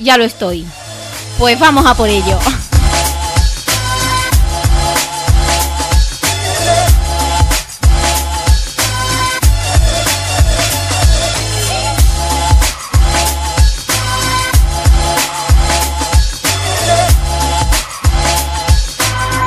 ya lo estoy. Pues vamos a por ello.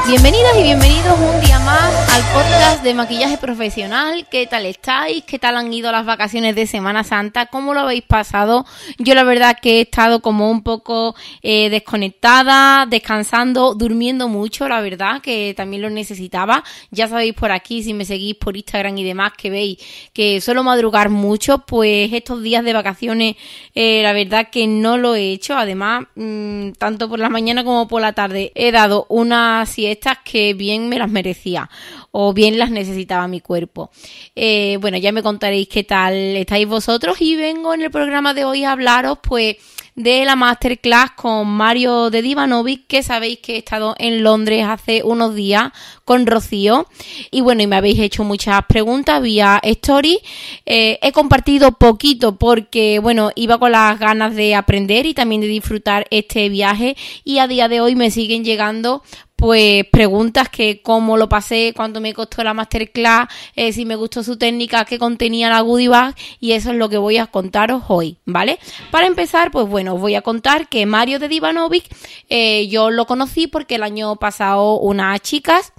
Bienvenidas y bienvenidos un día más al podcast de maquillaje profesional. ¿Qué tal estáis? ¿Qué tal han ido las vacaciones de Semana Santa? ¿Cómo lo habéis pasado? Yo la verdad que he estado como un poco eh, desconectada, descansando, durmiendo mucho, la verdad que también lo necesitaba. Ya sabéis por aquí, si me seguís por Instagram y demás, que veis que suelo madrugar mucho, pues estos días de vacaciones eh, la verdad que no lo he hecho. Además, mmm, tanto por la mañana como por la tarde he dado una siesta estas que bien me las merecía o bien las necesitaba mi cuerpo. Eh, bueno, ya me contaréis qué tal estáis vosotros y vengo en el programa de hoy a hablaros pues de la masterclass con Mario de Divanovic, que sabéis que he estado en Londres hace unos días con Rocío. Y bueno, y me habéis hecho muchas preguntas vía story. Eh, he compartido poquito porque, bueno, iba con las ganas de aprender y también de disfrutar este viaje. Y a día de hoy me siguen llegando pues preguntas que cómo lo pasé, cuánto me costó la masterclass, eh, si me gustó su técnica, qué contenía la goodie bag y eso es lo que voy a contaros hoy, ¿vale? Para empezar, pues bueno, os voy a contar que Mario de Divanovic eh, yo lo conocí porque el año pasado unas chicas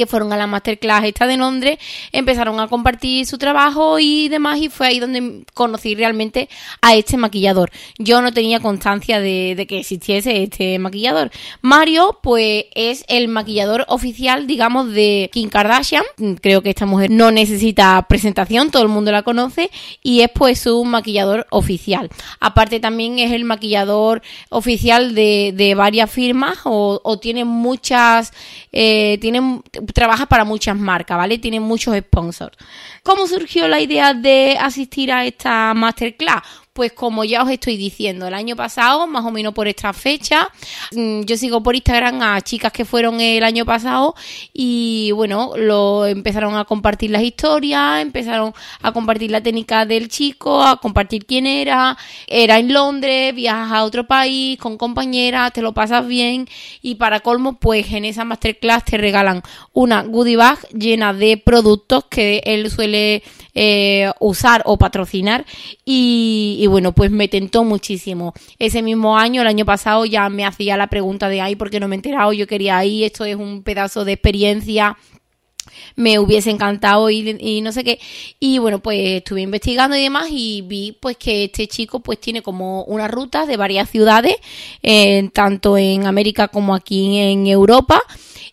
que fueron a la masterclass esta de Londres, empezaron a compartir su trabajo y demás y fue ahí donde conocí realmente a este maquillador. Yo no tenía constancia de, que existiese este maquillador. Mario, pues es el maquillador oficial, digamos, de Kim Kardashian. Creo que esta mujer no necesita presentación, todo el mundo la conoce y es pues su maquillador oficial. Aparte también es el maquillador oficial de, de varias firmas o, tiene muchas, eh, tiene trabaja para muchas marcas, ¿vale? Tiene muchos sponsors. ¿Cómo surgió la idea de asistir a esta masterclass? Pues como ya os estoy diciendo, el año pasado, más o menos por esta fecha, mm, yo sigo por Instagram a chicas que fueron el año pasado y bueno, lo empezaron a compartir las historias, empezaron a compartir la técnica del chico, a compartir quién era, era en Londres, viajas a otro país con compañeras, te lo pasas bien y para colmo, pues en esa masterclass te regalan una goodie bag llena de productos que él suele eh, usar o patrocinar y, bueno, pues me tentó muchísimo. Ese mismo año, el año pasado, ya me hacía la pregunta de, ay, ¿por qué no me he enterado? Yo quería ir, esto es un pedazo de experiencia me hubiese encantado y, y, no sé qué. Y bueno, pues estuve investigando y demás y vi pues que este chico pues tiene como una ruta de varias ciudades, eh, tanto en América como aquí en Europa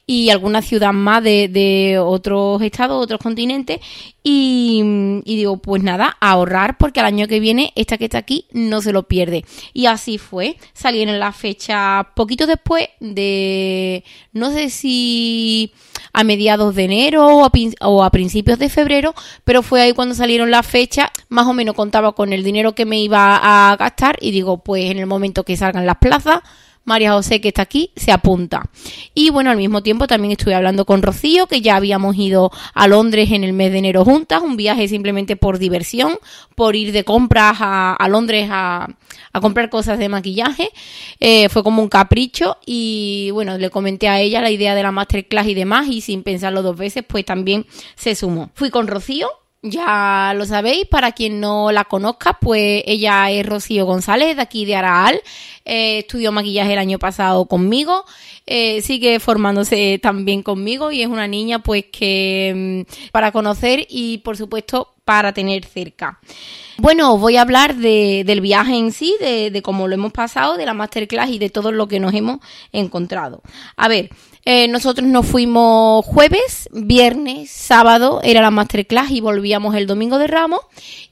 y alguna ciudad más de, de otros estados, otros continentes. Y, y, digo, pues nada, ahorrar porque al año que viene esta que está aquí no se lo pierde. Y así fue. Salieron las fechas poquito después de, no sé si a mediados de enero o a, o a principios de febrero, pero fue ahí cuando salieron las fechas. Más o menos contaba con el dinero que me iba a gastar y digo, pues en el momento que salgan las plazas María José, que está aquí, se apunta. Y bueno, al mismo tiempo también estuve hablando con Rocío, que ya habíamos ido a Londres en el mes de enero juntas, un viaje simplemente por diversión, por ir de compras a, Londres a, comprar cosas de maquillaje. Eh, fue como un capricho y bueno, le comenté a ella la idea de la masterclass y demás y sin pensarlo dos veces, pues también se sumó. Fui con Rocío ya lo sabéis, para quien no la conozca, pues ella es Rocío González, de aquí de Araal, eh, estudió maquillaje el año pasado conmigo, eh, sigue formándose también conmigo y es una niña pues que mm, para conocer y por supuesto para tener cerca. Bueno, os voy a hablar de, del viaje en sí, de, cómo lo hemos pasado, de la masterclass y de todo lo que nos hemos encontrado. A ver, eh, nosotros nos fuimos jueves, viernes, sábado, era la masterclass y volvíamos el domingo de Ramos.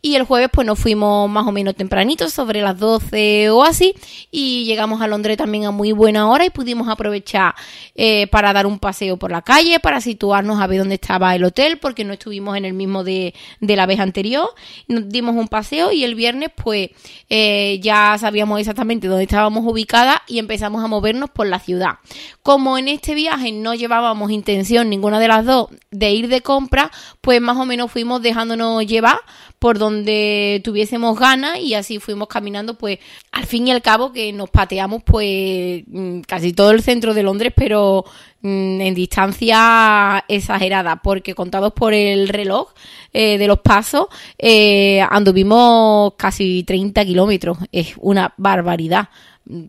Y el jueves pues nos fuimos más o menos tempranito, sobre las 12 o así. Y llegamos a Londres también a muy buena hora y pudimos aprovechar eh, para dar un paseo por la calle, para situarnos a ver dónde estaba el hotel, porque no estuvimos en el mismo de la vez anterior. Nos dimos un paseo y el viernes pues eh, ya sabíamos exactamente dónde estábamos ubicadas y empezamos a movernos por la ciudad. Como en este viaje no llevábamos intención ninguna de las dos de ir de compra, pues más o menos fuimos dejándonos llevar por donde tuviésemos ganas y así fuimos caminando pues al fin y al cabo que nos pateamos pues mm, casi todo el centro de Londres pero mm, en distancia exagerada porque contados por el reloj eh, de los pasos eh, anduvimos casi 30 kilómetros. Es una barbaridad.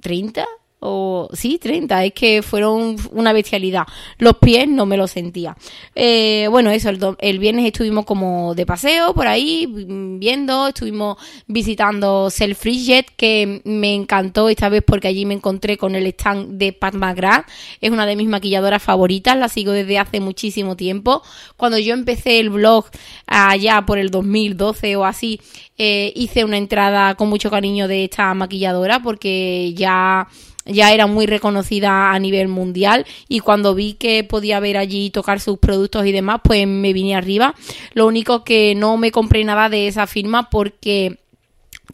30 o sí, 30, es que fueron una bestialidad. Los pies no me los sentía. Eh, bueno, eso, el, viernes estuvimos como de paseo por ahí, mm, viendo, estuvimos visitando Self Jet, que me encantó esta vez porque allí me encontré con el stand de Pat McGrath, es una de mis maquilladoras favoritas, la sigo desde hace muchísimo tiempo. Cuando yo empecé el blog allá por el 2012 o así, eh, hice una entrada con mucho cariño de esta maquilladora porque ya ya era muy reconocida a nivel mundial y cuando vi que podía ver allí tocar sus productos y demás, pues me vine arriba. Lo único que no me compré nada de esa firma porque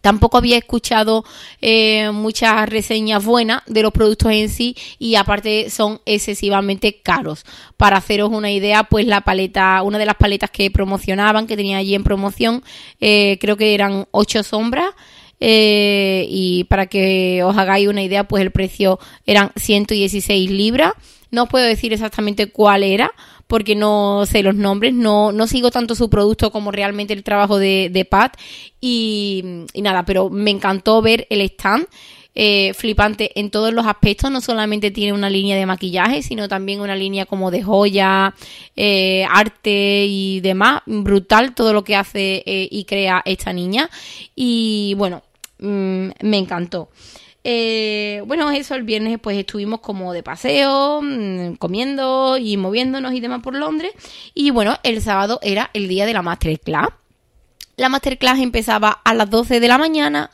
Tampoco había escuchado eh, muchas reseñas buenas de los productos en sí y aparte son excesivamente caros. Para haceros una idea, pues la paleta, una de las paletas que promocionaban, que tenía allí en promoción, eh, creo que eran ocho sombras eh, y para que os hagáis una idea, pues el precio eran 116 libras. No os puedo decir exactamente cuál era, porque no sé los nombres, no, no sigo tanto su producto como realmente el trabajo de, Pat. Y, nada, pero me encantó ver el stand. Eh, flipante en todos los aspectos. No solamente tiene una línea de maquillaje, sino también una línea como de joya, eh, arte y demás. Brutal todo lo que hace y crea esta niña. Y bueno, Mm, me encantó. Eh, bueno, eso el viernes pues estuvimos como de paseo, mm, comiendo y moviéndonos y demás por Londres. Y bueno, el sábado era el día de la masterclass. La masterclass empezaba a las 12 de la mañana,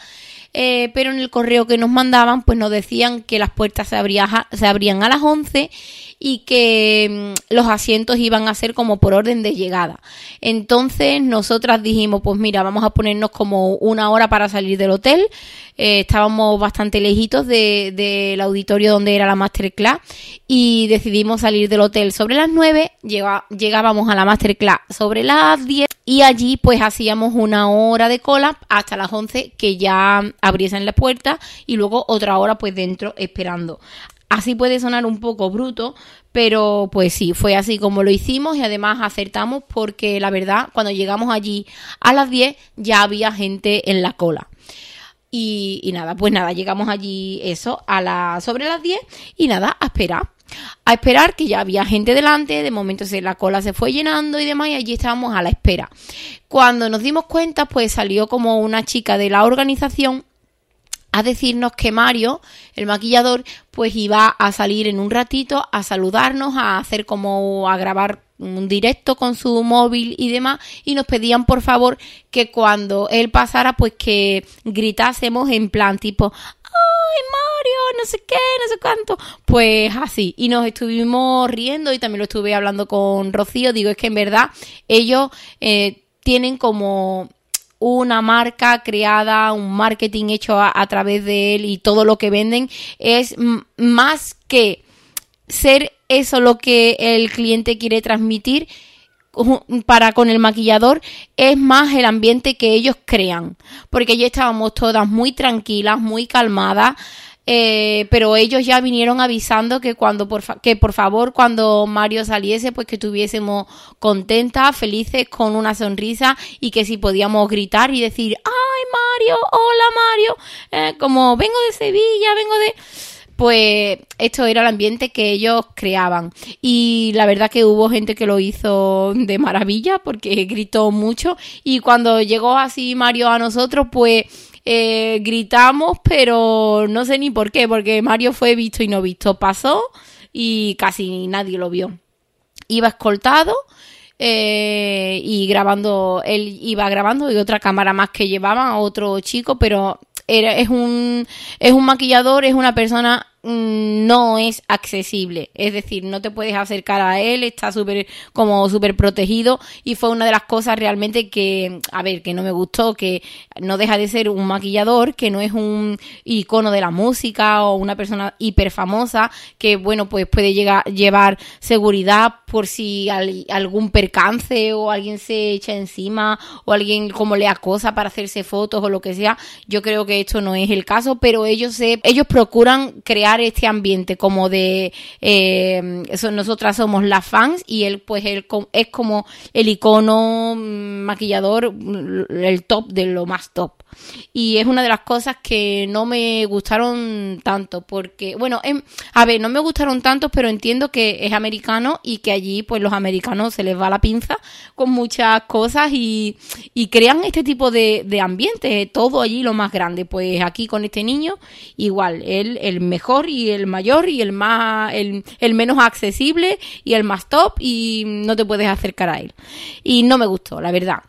eh, pero en el correo que nos mandaban pues nos decían que las puertas se, se abrían a las 11 y que mm, los asientos iban a ser como por orden de llegada. Entonces nosotras dijimos, pues mira, vamos a ponernos como una hora para salir del hotel. Eh, estábamos bastante lejitos del auditorio donde era la masterclass y decidimos salir del hotel sobre las 9, llegábamos a la masterclass sobre las 10 y allí pues hacíamos una hora de cola hasta las 11 que ya abriesen la puerta y luego otra hora pues dentro esperando. Así puede sonar un poco bruto, pero pues sí, fue así como lo hicimos y además acertamos porque la verdad, cuando llegamos allí a las 10 ya había gente en la cola. Y, nada, pues nada, llegamos allí eso a la, sobre las 10 y nada, a esperar. A esperar que ya había gente delante, de momento se, la cola se fue llenando y demás y allí estábamos a la espera. Cuando nos dimos cuenta, pues salió como una chica de la organización a decirnos que Mario, el maquillador, pues iba a salir en un ratito a saludarnos, a hacer como a grabar un directo con su móvil y demás y nos pedían por favor que cuando él pasara pues que gritásemos en plan tipo ¡Ay, Mario! No sé qué, no sé cuánto. Pues así. Y nos estuvimos riendo y también lo estuve hablando con Rocío. Digo, es que en verdad ellos eh, tienen como una marca creada, un marketing hecho a, través de él y todo lo que venden es más que ser eso lo que el cliente quiere transmitir para con el maquillador es más el ambiente que ellos crean. Porque ya estábamos todas muy tranquilas muy calmadas eh, pero ellos ya vinieron avisando que cuando por que por favor cuando Mario saliese pues que estuviésemos contentas, felices, con una sonrisa y que si podíamos gritar y decir ¡ay Mario! ¡hola Mario! Eh, como vengo de Sevilla, vengo de pues esto era el ambiente que ellos creaban. Y la verdad que hubo gente que lo hizo de maravilla porque gritó mucho. Y cuando llegó así Mario a nosotros, pues eh, gritamos, pero no sé ni por qué, porque Mario fue visto y no visto. Pasó y casi nadie lo vio. Iba escoltado. Eh, y grabando, él iba grabando y otra cámara más que llevaban otro chico, pero era, es un, es un maquillador, es una persona no es accesible. Es decir, no te puedes acercar a él, está súper como súper protegido y fue una de las cosas realmente que, a ver, que no me gustó, que no deja de ser un maquillador, que no es un icono de la música o una persona hiper famosa, que bueno, pues puede llegar, llevar seguridad por si algún percance o alguien se echa encima o alguien como le acosa para hacerse fotos o lo que sea. Yo creo que esto no es el caso, pero ellos se, ellos procuran crear este ambiente como de eh, eso, nosotras somos las fans y él pues él es como el icono mm, maquillador el top de lo más top y es una de las cosas que no me gustaron tanto porque bueno em, a ver no me gustaron tanto pero entiendo que es americano y que allí pues los americanos se les va la pinza con muchas cosas y, y crean este tipo de, de ambiente. Todo allí lo más grande. Pues aquí con este niño igual él el mejor y el mayor y el más el, el menos accesible y el más top y no te puedes acercar a él. Y no me gustó la verdad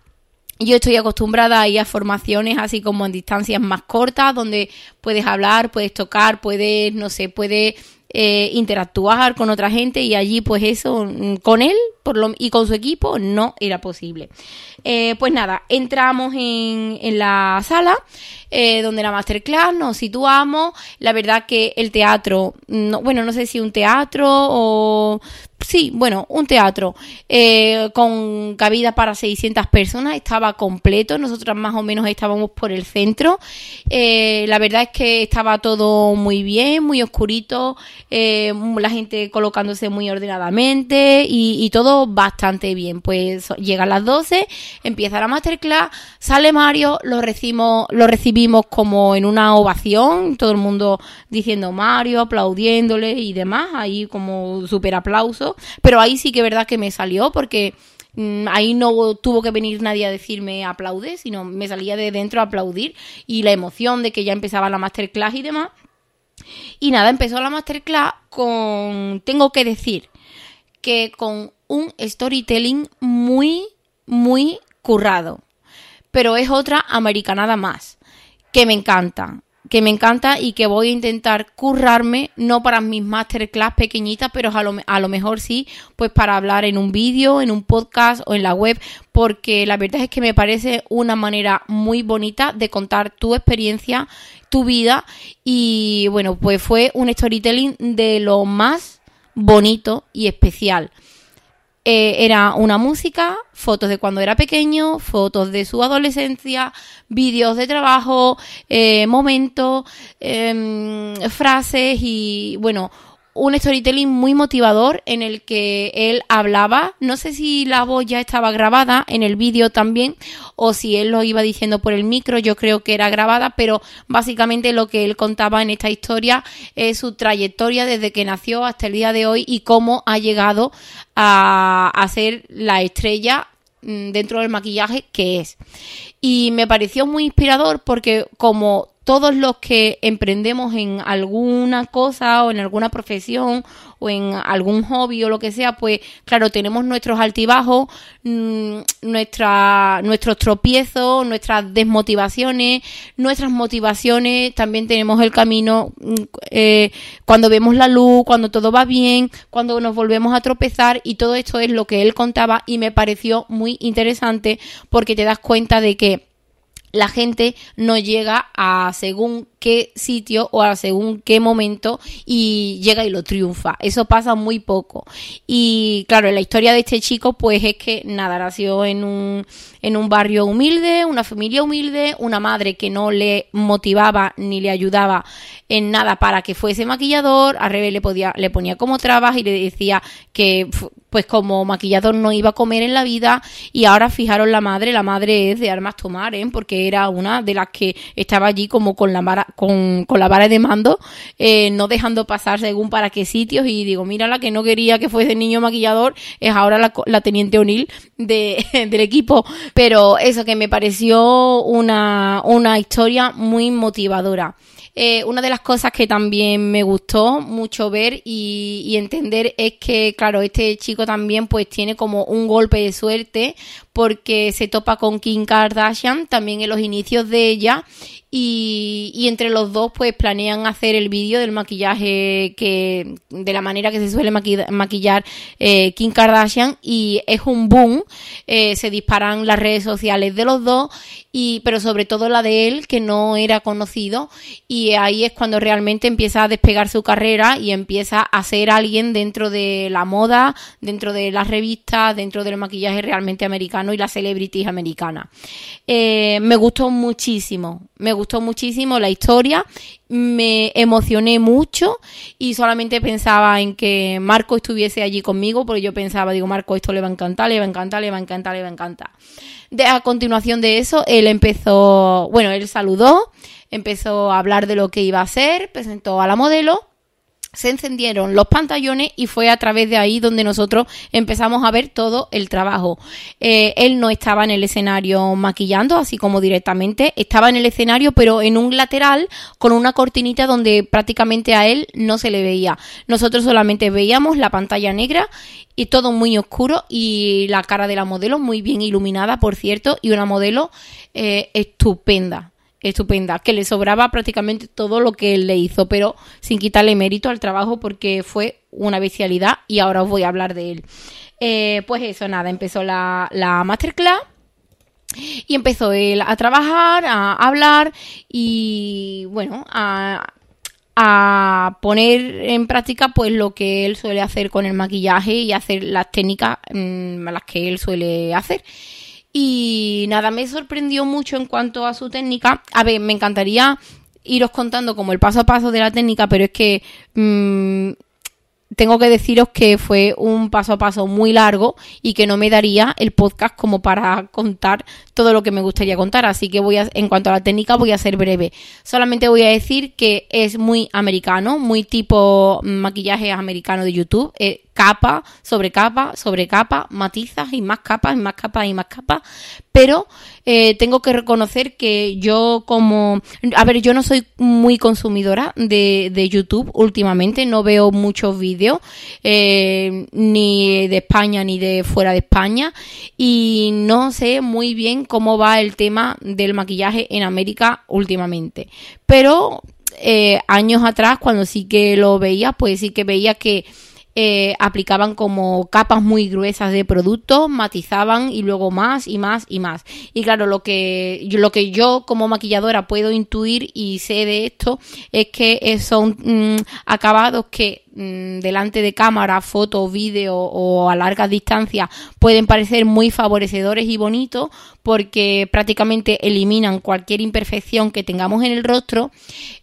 yo estoy acostumbrada a ir a formaciones así como en distancias más cortas, donde puedes hablar, puedes tocar, puedes, no sé, puedes eh, interactuar con otra gente y allí pues eso mm, con él por lo, y con su equipo no era posible. Eh, pues nada, entramos en, en la sala eh, donde la masterclass nos situamos. La verdad que el teatro, no, bueno, no sé si un teatro o sí, bueno, un teatro eh, con cabida para 600 personas, estaba completo, nosotras más o menos estábamos por el centro, eh, la verdad es que estaba todo muy bien, muy oscurito, eh, la gente colocándose muy ordenadamente y, todo bastante bien, pues llegan las 12, empieza la masterclass, sale Mario, lo recibimos, lo recibimos como en una ovación, todo el mundo diciendo Mario, aplaudiéndole y demás, ahí como súper aplauso pero ahí sí que verdad que me salió porque mm, ahí no tuvo que venir nadie a decirme aplaude, sino me salía de dentro a aplaudir y la emoción de que ya empezaba la masterclass y demás. Y nada, empezó la masterclass con, tengo que decir, que con un storytelling muy, muy currado. Pero es otra americanada más, que me encanta que me encanta y que voy a intentar currarme, no para mis masterclass pequeñitas, pero a lo, a lo mejor sí, pues para hablar en un vídeo, en un podcast o en la web, porque la verdad es que me parece una manera muy bonita de contar tu experiencia, tu vida y bueno, pues fue un storytelling de lo más bonito y especial. Eh, era una música, fotos de cuando era pequeño, fotos de su adolescencia, vídeos de trabajo, eh, momentos, em, frases y bueno, un storytelling muy motivador en el que él hablaba. No sé si la voz ya estaba grabada en el vídeo también o si él lo iba diciendo por el micro. Yo creo que era grabada, pero básicamente lo que él contaba en esta historia es su trayectoria desde que nació hasta el día de hoy y cómo ha llegado a, a ser la estrella mm, dentro del maquillaje que es. Y me pareció muy inspirador porque como todos los que emprendemos en alguna cosa o en alguna profesión o en algún hobby o lo que sea, pues claro, tenemos nuestros altibajos, mm, nuestra, nuestros tropiezos, nuestras desmotivaciones, nuestras motivaciones, también tenemos el camino mm, eh, cuando vemos la luz, cuando todo va bien, cuando nos volvemos a tropezar y todo esto es lo que él contaba y me pareció muy interesante porque te das cuenta de que la gente no llega a según qué sitio o a según qué momento y llega y lo triunfa. Eso pasa muy poco. Y claro, la historia de este chico pues es que nada, nació en un, en un barrio humilde, una familia humilde, una madre que no le motivaba ni le ayudaba en nada para que fuese maquillador, a Rebe le, podía, le ponía como trabas y le decía que pues como maquillador no iba a comer en la vida y ahora fijaron la madre, la madre es de armas tomar, ¿eh? porque era una de las que estaba allí como con la vara, con, la vara de mando, eh, no dejando pasar según para qué sitios y digo, mira la que no quería que fuese niño maquillador es ahora la, la teniente O'Neill de, del equipo, pero eso que me pareció una, una historia muy motivadora. Eh, una de las cosas que también me gustó mucho ver y, y, entender es que, claro, este chico también pues tiene como un golpe de suerte porque se topa con Kim Kardashian también en los inicios de ella y, entre los dos pues planean hacer el vídeo del maquillaje que de la manera que se suele maquillar, eh, Kim Kardashian y es un boom eh, se disparan las redes sociales de los dos y pero sobre todo la de él que no era conocido y ahí es cuando realmente empieza a despegar su carrera y empieza a ser alguien dentro de la moda dentro de las revistas dentro del maquillaje realmente americano y las celebrities americanas. Eh, me gustó muchísimo gustó muchísimo la historia, me emocioné mucho y solamente pensaba en que Marco estuviese allí conmigo, porque yo pensaba, digo, Marco, esto le va a encantar, le va a encantar, le va a encantar, le va a encantar. A continuación de eso, él empezó, bueno, él saludó, empezó a hablar de lo que iba a hacer, presentó a la modelo se encendieron los pantallones y fue a través de ahí donde nosotros empezamos a ver todo el trabajo. Eh, él no estaba en el escenario maquillando, así como directamente, estaba en el escenario pero en un lateral con una cortinita donde prácticamente a él no se le veía. Nosotros solamente veíamos la pantalla negra y todo muy oscuro y la cara de la modelo muy bien iluminada, por cierto, y una modelo eh, estupenda estupenda, que le sobraba prácticamente todo lo que él le hizo, pero sin quitarle mérito al trabajo porque fue una bestialidad y ahora os voy a hablar de él. Eh, pues eso, nada, empezó la, la masterclass. Y empezó él a trabajar, a hablar y bueno, a, a poner en práctica pues lo que él suele hacer con el maquillaje y hacer las técnicas mm, las que él suele hacer. Y nada, me sorprendió mucho en cuanto a su técnica. A ver, me encantaría iros contando como el paso a paso de la técnica, pero es que mm, tengo que deciros que fue un paso a paso muy largo y que no me daría el podcast como para contar todo lo que me gustaría contar. Así que voy a, en cuanto a la técnica, voy a ser breve. Solamente voy a decir que es muy americano, muy tipo maquillaje americano de YouTube. Eh, capa sobre capa sobre capa, matizas y más capas y más capas y más capas. Pero eh, tengo que reconocer que yo como... A ver, yo no soy muy consumidora de, de YouTube últimamente, no veo muchos vídeos, eh, ni de España ni de fuera de España, y no sé muy bien cómo va el tema del maquillaje en América últimamente. Pero eh, años atrás, cuando sí que lo veía, pues sí que veía que eh, aplicaban como capas muy gruesas de productos, matizaban y luego más y más y más. Y claro, lo que, lo que yo como maquilladora puedo intuir y sé de esto es que son mm, acabados que mm, delante de cámara, foto, vídeo o a largas distancias pueden parecer muy favorecedores y bonitos porque prácticamente eliminan cualquier imperfección que tengamos en el rostro.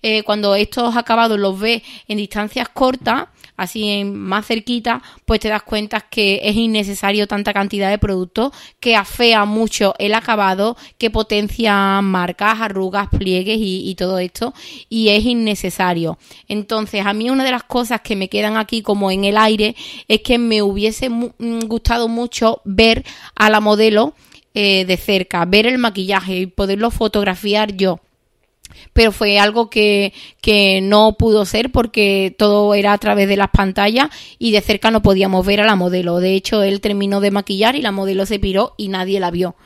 Eh, cuando estos acabados los ves en distancias cortas, así en más cerquita, pues te das cuenta que es innecesario tanta cantidad de productos, que afea mucho el acabado, que potencia marcas, arrugas, pliegues y, todo esto, y es innecesario. Entonces, a mí una de las cosas que me quedan aquí como en el aire es que me hubiese mm, gustado mucho ver a la modelo eh, de cerca, ver el maquillaje y poderlo fotografiar yo pero fue algo que, que, no pudo ser porque todo era a través de las pantallas y de cerca no podíamos ver a la modelo. De hecho, él terminó de maquillar y la modelo se piró y nadie la vio.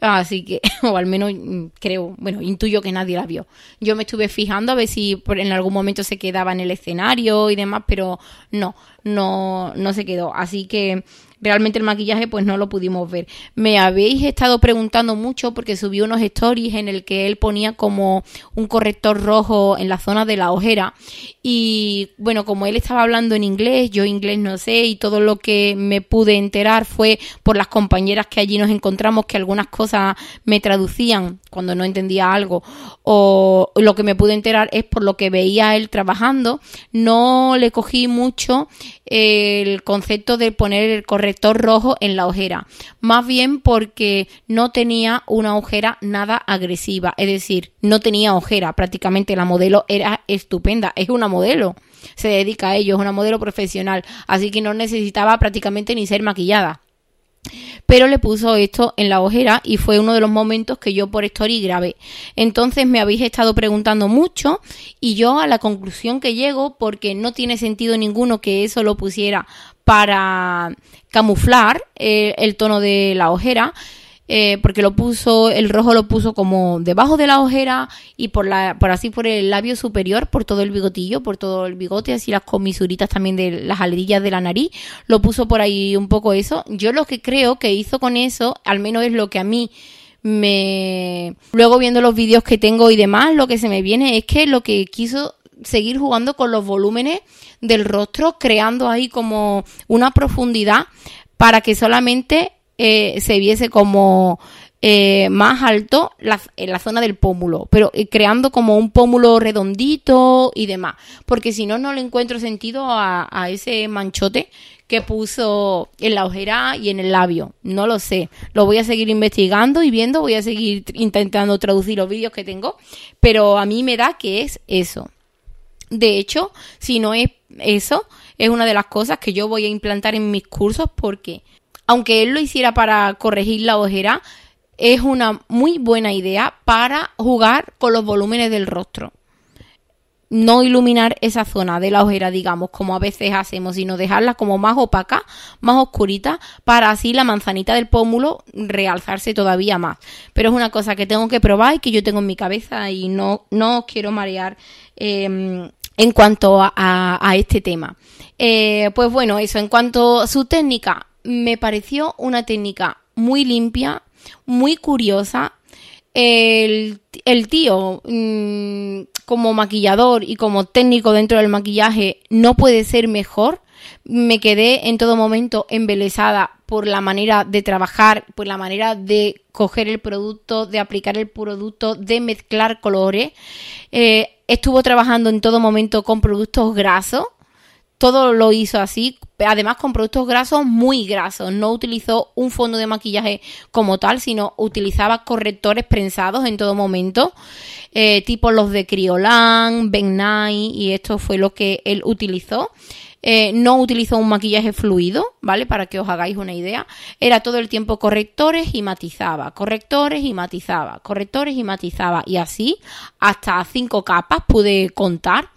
Así que, o al menos mm, creo, bueno, intuyo que nadie la vio. Yo me estuve fijando a ver si en algún momento se quedaba en el escenario y demás, pero no, no, no se quedó. Así que realmente el maquillaje pues no lo pudimos ver. Me habéis estado preguntando mucho porque subí unos stories en el que él ponía como un corrector rojo en la zona de la ojera y bueno, como él estaba hablando en inglés, yo inglés no sé y todo lo que me pude enterar fue por las compañeras que allí nos encontramos que algunas cosas me traducían cuando no entendía algo o lo que me pude enterar es por lo que veía él trabajando, no le cogí mucho el concepto de poner el corrector rojo en la ojera, más bien porque no tenía una ojera nada agresiva, es decir, no tenía ojera, prácticamente la modelo era estupenda, es una modelo, se dedica a ello, es una modelo profesional, así que no necesitaba prácticamente ni ser maquillada pero le puso esto en la ojera y fue uno de los momentos que yo por story grabé. Entonces me habéis estado preguntando mucho y yo a la conclusión que llego, porque no tiene sentido ninguno que eso lo pusiera para camuflar eh, el tono de la ojera, eh, porque lo puso, el rojo lo puso como debajo de la ojera y por la, por así por el labio superior, por todo el bigotillo, por todo el bigote, así las comisuritas también de las alrillas de la nariz, lo puso por ahí un poco eso. Yo lo que creo que hizo con eso, al menos es lo que a mí me luego viendo los vídeos que tengo y demás, lo que se me viene es que lo que quiso seguir jugando con los volúmenes del rostro, creando ahí como una profundidad para que solamente eh, se viese como eh, más alto en la zona del pómulo, pero eh, creando como un pómulo redondito y demás, porque si no, no le encuentro sentido a, a, ese manchote que puso en la ojera y en el labio. No lo sé, lo voy a seguir investigando y viendo, voy a seguir intentando traducir los vídeos que tengo, pero a mí me da que es eso. De hecho, si no es eso, es una de las cosas que yo voy a implantar en mis cursos porque aunque él lo hiciera para corregir la ojera, es una muy buena idea para jugar con los volúmenes del rostro. No iluminar esa zona de la ojera, digamos, como a veces hacemos, sino dejarla como más opaca, más oscurita, para así la manzanita del pómulo realzarse todavía más. Pero es una cosa que tengo que probar y que yo tengo en mi cabeza y no, no os quiero marear em, en cuanto a, este tema. Eh, pues bueno, eso, en cuanto a su técnica, me pareció una técnica muy limpia, muy curiosa. El, tío, mm, como maquillador y como técnico dentro del maquillaje, no puede ser mejor. Me quedé en todo momento embelesada por la manera de trabajar, por la manera de coger el producto, de aplicar el producto, de mezclar colores. Eh, estuvo trabajando en todo momento con productos grasos todo lo hizo así, además con productos grasos muy grasos. No utilizó un fondo de maquillaje como tal, sino utilizaba correctores prensados en todo momento, eh, tipo los de Criolan, Ben y esto fue lo que él utilizó. Eh, no utilizó un maquillaje fluido, ¿vale? Para que os hagáis una idea. Era todo el tiempo correctores y matizaba, correctores y matizaba, correctores y matizaba. Y así hasta cinco capas pude contar.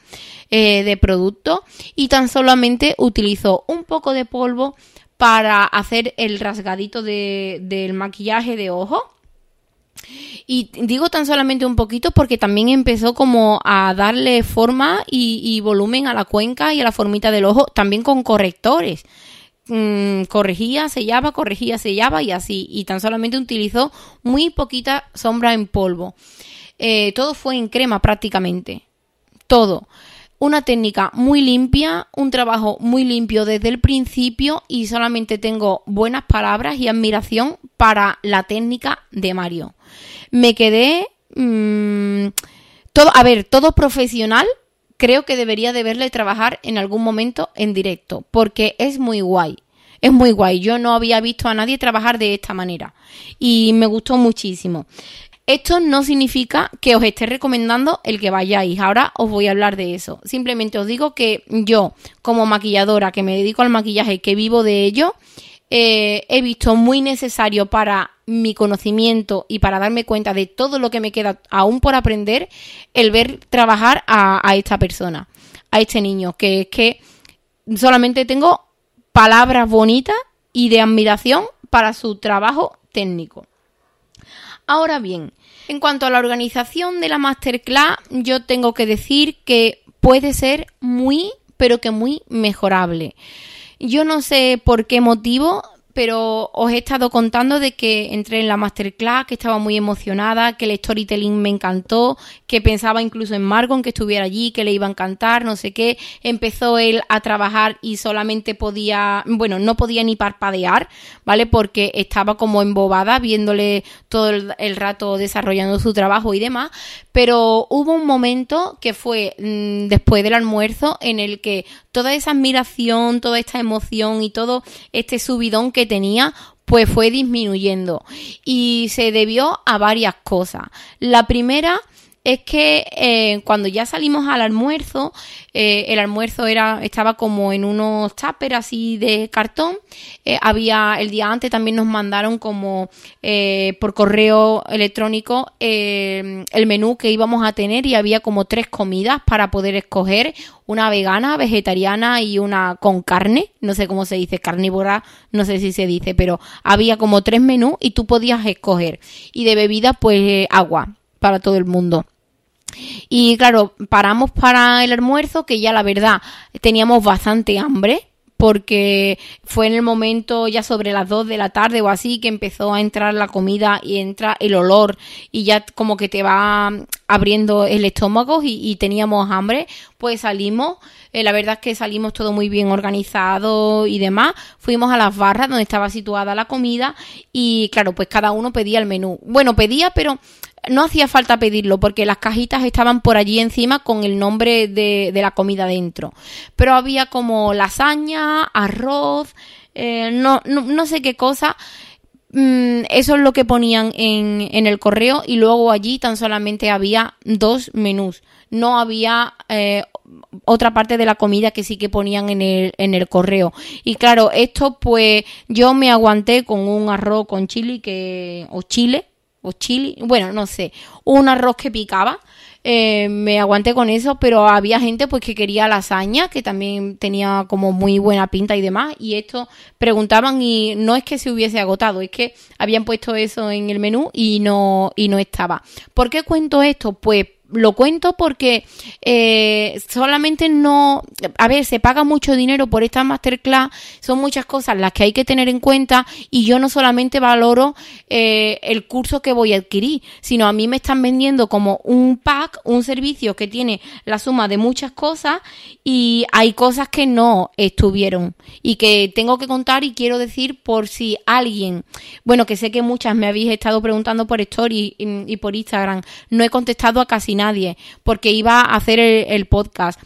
Eh, de producto y tan solamente utilizo un poco de polvo para hacer el rasgadito del maquillaje de ojo. Y digo tan solamente un poquito porque también empezó como a darle forma y, volumen a la cuenca y a la formita del ojo, también con correctores. Mm, corregía, sellaba, corregía, sellaba y así. Y tan solamente utilizó muy poquita sombra en polvo. Eh, todo fue en crema prácticamente. Todo una técnica muy limpia, un trabajo muy limpio desde el principio y solamente tengo buenas palabras y admiración para la técnica de Mario. Me quedé... Mmm, todo, a ver, todo profesional creo que debería de verle trabajar en algún momento en directo porque es muy guay. Es muy guay. Yo no había visto a nadie trabajar de esta manera y me gustó muchísimo. Esto no significa que os esté recomendando el que vayáis. Ahora os voy a hablar de eso. Simplemente os digo que yo, como maquilladora que me dedico al maquillaje, que vivo de ello, eh, he visto muy necesario para mi conocimiento y para darme cuenta de todo lo que me queda aún por aprender, el ver trabajar a, a esta persona, a este niño, que es que solamente tengo palabras bonitas y de admiración para su trabajo técnico. Ahora bien, en cuanto a la organización de la masterclass, yo tengo que decir que puede ser muy, pero que muy mejorable. Yo no sé por qué motivo, pero os he estado contando de que entré en la masterclass, que estaba muy emocionada, que el storytelling me encantó, que pensaba incluso en Margon, que estuviera allí, que le iba a encantar, no sé qué. Empezó él a trabajar y solamente podía, bueno, no podía ni parpadear, ¿vale? Porque estaba como embobada viéndole todo el, rato desarrollando su trabajo y demás. Pero hubo un momento que fue mm, después del almuerzo en el que toda esa admiración, toda esta emoción y todo este subidón que tenía, pues fue disminuyendo. Y se debió a varias cosas. La primera es que eh, cuando ya salimos al almuerzo, eh, el almuerzo era estaba como en unos tuppers así de cartón. Eh, había el día antes también nos mandaron como por correo electrónico el menú que íbamos a tener y había como tres comidas para poder escoger una vegana, vegetariana y una con carne, no sé cómo se dice, carnívora, no sé si se dice, pero había como tres menús y tú podías escoger. Y de bebida, pues agua para todo el mundo. Y claro, paramos para el almuerzo, que ya la verdad teníamos bastante hambre, porque fue en el momento ya sobre las 2 de la tarde o así que empezó a entrar la comida y entra el olor. Y ya como que te va abriendo el estómago y, teníamos hambre, pues salimos, eh, la verdad es que salimos todo muy bien organizado y demás, fuimos a las barras donde estaba situada la comida y claro, pues cada uno pedía el menú. Bueno, pedía, pero no hacía falta pedirlo porque las cajitas estaban por allí encima con el nombre de, la comida dentro. Pero había como lasaña, arroz, eh, no, no, sé qué cosa. Mm, eso es lo que ponían en, en, el correo y luego allí tan solamente había dos menús. No había eh, otra parte de la comida que sí que ponían en el, en el correo. Y claro, esto pues yo me aguanté con un arroz con chile que, o chile chili, bueno, no sé, un arroz que picaba. Eh, me aguanté con eso, pero había gente pues que quería lasaña, que también tenía como muy buena pinta y demás, y esto preguntaban y no es que se hubiese agotado, es que habían puesto eso en el menú y no, y no estaba. ¿Por qué cuento esto? Pues lo cuento porque eh, solamente no, a ver, se paga mucho dinero por esta masterclass, son muchas cosas las que hay que tener en cuenta y yo no solamente valoro eh, el curso que voy a adquirir, sino a mí me están vendiendo como un pack, un servicio que tiene la suma de muchas cosas y hay cosas que no estuvieron y que tengo que contar y quiero decir por si alguien, bueno, que sé que muchas me habéis estado preguntando por story y, y por Instagram, no he contestado a casi nadie, porque iba a hacer el, podcast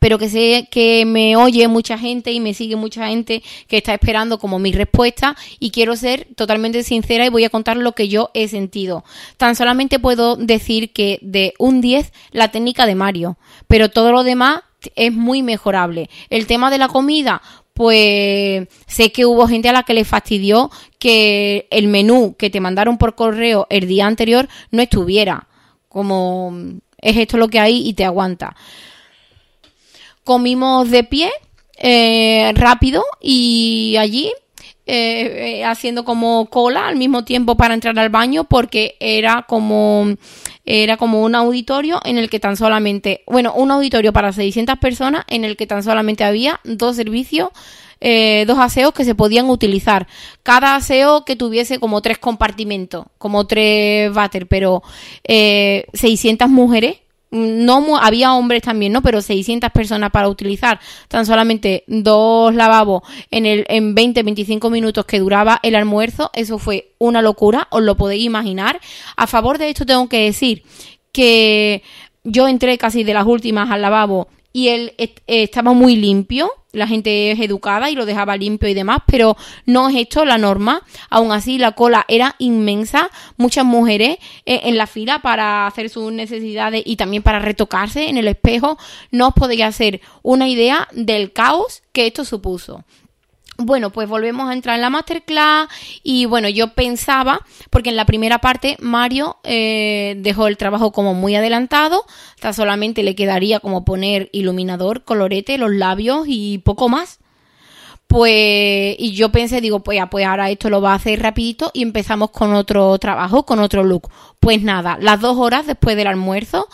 pero que sé que me oye mucha gente y me sigue mucha gente que está esperando como mi respuesta y quiero ser totalmente sincera y voy a contar lo que yo he sentido. Tan solamente puedo decir que de un 10 la técnica de Mario, pero todo lo demás es muy mejorable. El tema de la comida, pues sé que hubo gente a la que le fastidió que el menú que te mandaron por correo el día anterior no estuviera como es esto lo que hay y te aguanta. Comimos de pie, eh, rápido, y allí eh, eh, haciendo como cola al mismo tiempo para entrar al baño porque era como era como un auditorio en el que tan solamente, bueno, un auditorio para 600 personas en el que tan solamente había dos servicios eh, dos aseos que se podían utilizar. Cada aseo que tuviese como tres compartimentos, como tres váter, pero eh, 600 mujeres. No había hombres también, ¿no? Pero 600 personas para utilizar tan solamente dos lavabos en el en 20 25 minutos que duraba el almuerzo, eso fue una locura, os lo podéis imaginar. A favor de esto tengo que decir que yo entré casi de las últimas al lavabo y él estaba muy limpio, la gente es educada y lo dejaba limpio y demás, pero no es esto la norma. Aún así, la cola era inmensa, muchas mujeres eh, en la fila para hacer sus necesidades y también para retocarse en el espejo. No os podéis hacer una idea del caos que esto supuso. Bueno, pues volvemos a entrar en la masterclass y bueno, yo pensaba, porque en la primera parte Mario eh, dejó el trabajo como muy adelantado, hasta solamente le quedaría como poner iluminador, colorete, los labios y poco más. Pues, y yo pensé, digo, pues, ya, pues ahora esto lo va a hacer rapidito y empezamos con otro trabajo, con otro look. Pues nada, las dos horas después del almuerzo